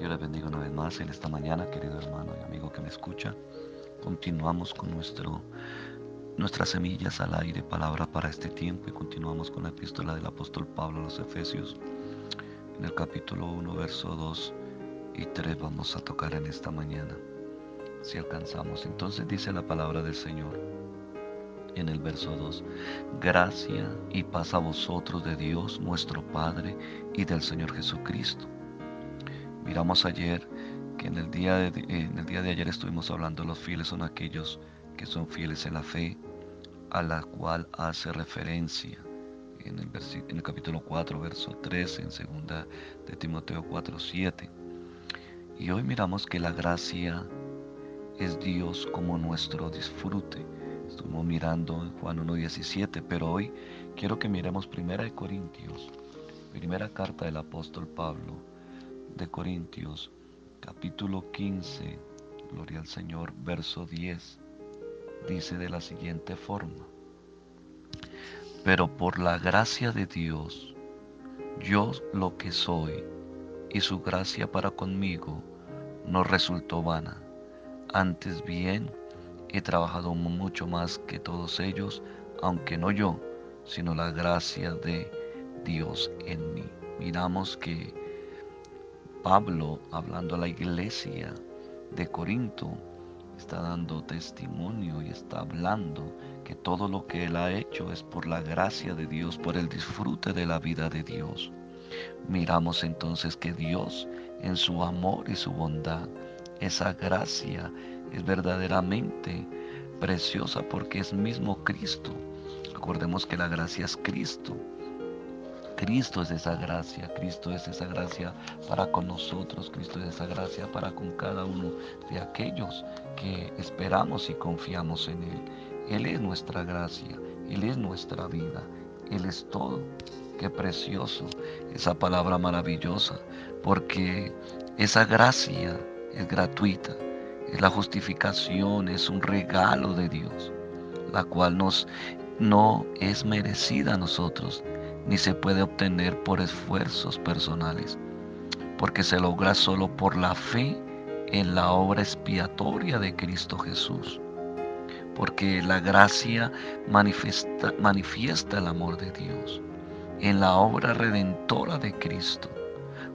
Dios les bendiga una vez más en esta mañana, querido hermano y amigo que me escucha. Continuamos con nuestro, nuestras semillas al aire, palabra para este tiempo, y continuamos con la epístola del apóstol Pablo a los Efesios. En el capítulo 1, verso 2 y 3 vamos a tocar en esta mañana. Si alcanzamos, entonces dice la palabra del Señor en el verso 2. Gracia y paz a vosotros de Dios nuestro Padre y del Señor Jesucristo Miramos ayer que en el, día de, en el día de ayer estuvimos hablando, los fieles son aquellos que son fieles en la fe, a la cual hace referencia en el, en el capítulo 4, verso 13, en segunda de Timoteo 4, 7. Y hoy miramos que la gracia es Dios como nuestro disfrute. Estuvimos mirando en Juan 1.17, pero hoy quiero que miremos Primera de Corintios, primera carta del apóstol Pablo, de Corintios, capítulo 15, gloria al Señor, verso 10, dice de la siguiente forma, pero por la gracia de Dios, yo lo que soy y su gracia para conmigo no resultó vana, antes bien he trabajado mucho más que todos ellos, aunque no yo, sino la gracia de Dios en mí. Miramos que Pablo, hablando a la iglesia de Corinto, está dando testimonio y está hablando que todo lo que él ha hecho es por la gracia de Dios, por el disfrute de la vida de Dios. Miramos entonces que Dios, en su amor y su bondad, esa gracia es verdaderamente preciosa porque es mismo Cristo. Recordemos que la gracia es Cristo. Cristo es esa gracia, Cristo es esa gracia para con nosotros, Cristo es esa gracia para con cada uno de aquellos que esperamos y confiamos en Él. Él es nuestra gracia, Él es nuestra vida, Él es todo. Qué precioso esa palabra maravillosa, porque esa gracia es gratuita, es la justificación, es un regalo de Dios, la cual no es merecida a nosotros, ni se puede obtener por esfuerzos personales, porque se logra solo por la fe en la obra expiatoria de Cristo Jesús. Porque la gracia manifiesta, manifiesta el amor de Dios en la obra redentora de Cristo,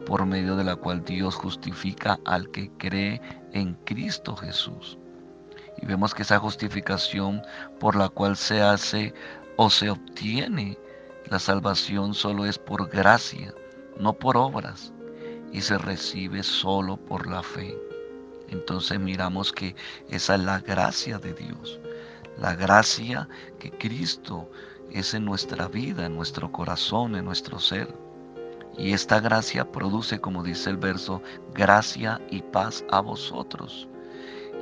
por medio de la cual Dios justifica al que cree en Cristo Jesús. Y vemos que esa justificación por la cual se hace o se obtiene la salvación solo es por gracia, no por obras, y se recibe solo por la fe. Entonces miramos que esa es la gracia de Dios, la gracia que Cristo es en nuestra vida, en nuestro corazón, en nuestro ser. Y esta gracia produce, como dice el verso, gracia y paz a vosotros.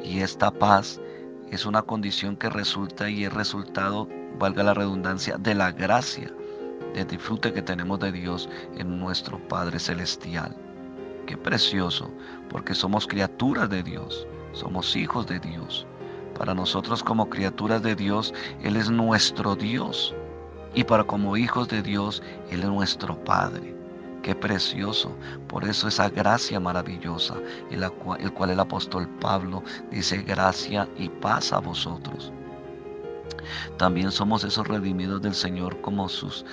Y esta paz es una condición que resulta y es resultado, valga la redundancia, de la gracia de disfrute que tenemos de Dios en nuestro Padre Celestial. Qué precioso, porque somos criaturas de Dios, somos hijos de Dios. Para nosotros como criaturas de Dios, Él es nuestro Dios. Y para como hijos de Dios, Él es nuestro Padre. Qué precioso. Por eso esa gracia maravillosa, el cual, el cual el apóstol Pablo dice gracia y paz a vosotros. También somos esos redimidos del Señor como sus,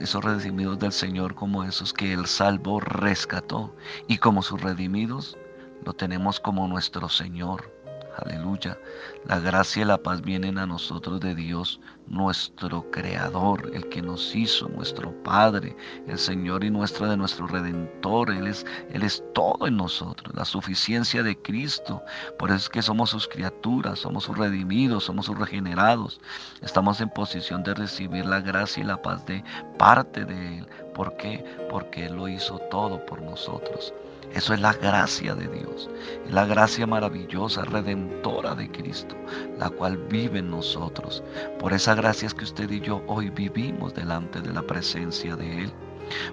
esos redimidos del Señor como esos que Él salvó, rescató. Y como sus redimidos, lo tenemos como nuestro Señor. Aleluya. La gracia y la paz vienen a nosotros de Dios, nuestro Creador, el que nos hizo, nuestro Padre, el Señor y nuestra de nuestro Redentor. Él es, Él es todo en nosotros, la suficiencia de Cristo. Por eso es que somos sus criaturas, somos sus redimidos, somos sus regenerados. Estamos en posición de recibir la gracia y la paz de parte de Él. ¿Por qué? Porque Él lo hizo todo por nosotros. Eso es la gracia de Dios, la gracia maravillosa, redentora de Cristo, la cual vive en nosotros. Por esa gracia es que usted y yo hoy vivimos delante de la presencia de Él.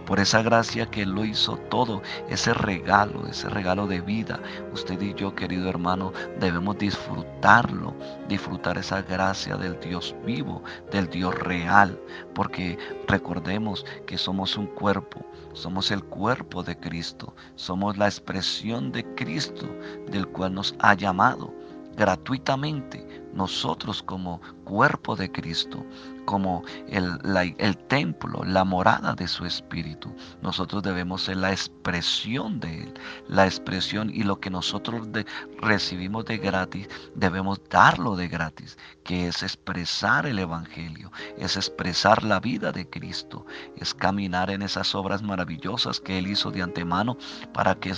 Por esa gracia que lo hizo todo, ese regalo, ese regalo de vida. Usted y yo, querido hermano, debemos disfrutarlo, disfrutar esa gracia del Dios vivo, del Dios real, porque recordemos que somos un cuerpo, somos el cuerpo de Cristo, somos la expresión de Cristo del cual nos ha llamado gratuitamente nosotros como cuerpo de Cristo, como el, el, templo, la morada de su espíritu. Nosotros debemos ser la expresión de Él, la expresión y lo que nosotros recibimos de gratis, debemos darlo de gratis, que es expresar el Evangelio, es expresar la vida de Cristo, es caminar en esas obras maravillosas que Él hizo de antemano para que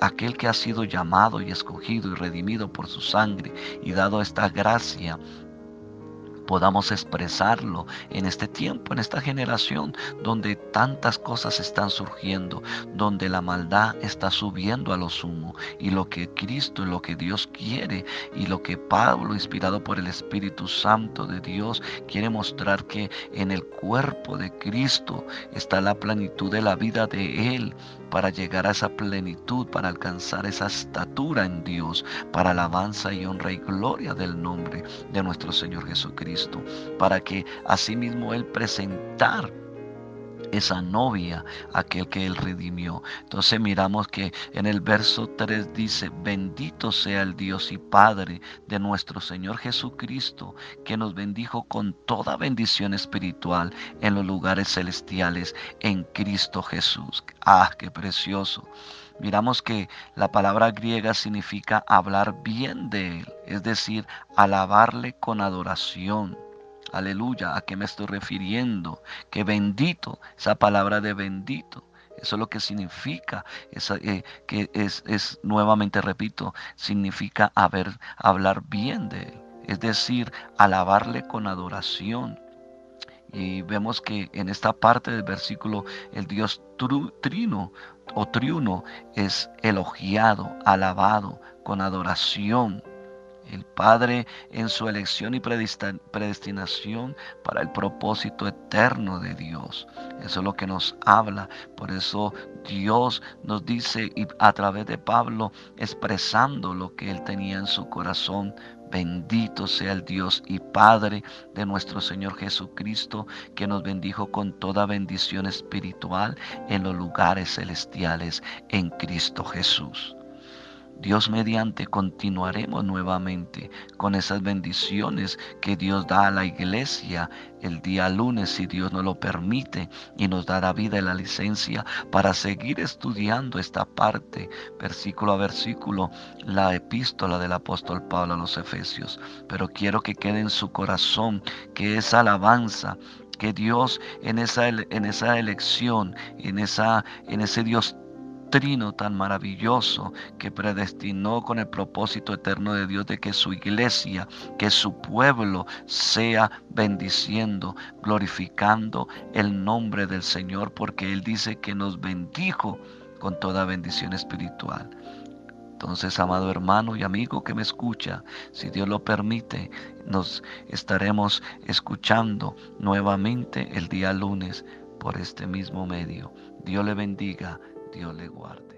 aquel que ha sido llamado y escogido y redimido por su sangre y dado esta gracia, podamos expresarlo en este tiempo, en esta generación, donde tantas cosas están surgiendo, donde la maldad está subiendo a lo sumo y lo que Cristo, lo que Dios quiere y lo que Pablo, inspirado por el Espíritu Santo de Dios, quiere mostrar que en el cuerpo de Cristo está la plenitud de la vida de Él para llegar a esa plenitud, para alcanzar esa estatura en Dios, para alabanza y honra y gloria del nombre de nuestro Señor Jesucristo, para que asimismo Él presentar esa novia, aquel que Él redimió. Entonces miramos que en el verso 3 dice, bendito sea el Dios y Padre de nuestro Señor Jesucristo, que nos bendijo con toda bendición espiritual en los lugares celestiales en Cristo Jesús. Ah, qué precioso. Miramos que la palabra griega significa hablar bien de Él, es decir, alabarle con adoración Aleluya, ¿a qué me estoy refiriendo? Que bendito, esa palabra de bendito. Eso es lo que significa, eh, que es, es, nuevamente repito, significa haber, hablar bien de Él, es decir, alabarle con adoración. Y vemos que en esta parte del versículo el Dios trino o triuno es elogiado, alabado con adoración. El Padre en su elección y predestinación para el propósito eterno de Dios. Eso es lo que nos habla. Por eso Dios nos dice y a través de Pablo expresando lo que él tenía en su corazón. Bendito sea el Dios y Padre de nuestro Señor Jesucristo, que nos bendijo con toda bendición espiritual en los lugares celestiales en Cristo Jesús. Dios mediante continuaremos nuevamente con esas bendiciones que Dios da a la iglesia el día lunes, si Dios nos lo permite, y nos dará vida y la licencia para seguir estudiando esta parte, versículo a versículo, la epístola del apóstol Pablo a los Efesios. Pero quiero que quede en su corazón que esa alabanza que Dios en esa, en esa elección, en, esa, en ese Dios trino tan maravilloso que predestinó con el propósito eterno de Dios de que su iglesia, que su pueblo sea bendiciendo, glorificando el nombre del Señor, porque Él dice que nos bendijo con toda bendición espiritual. Entonces, amado hermano y amigo que me escucha, si Dios lo permite, nos estaremos escuchando nuevamente el día lunes por este mismo medio. Dios le bendiga Dios le guarde.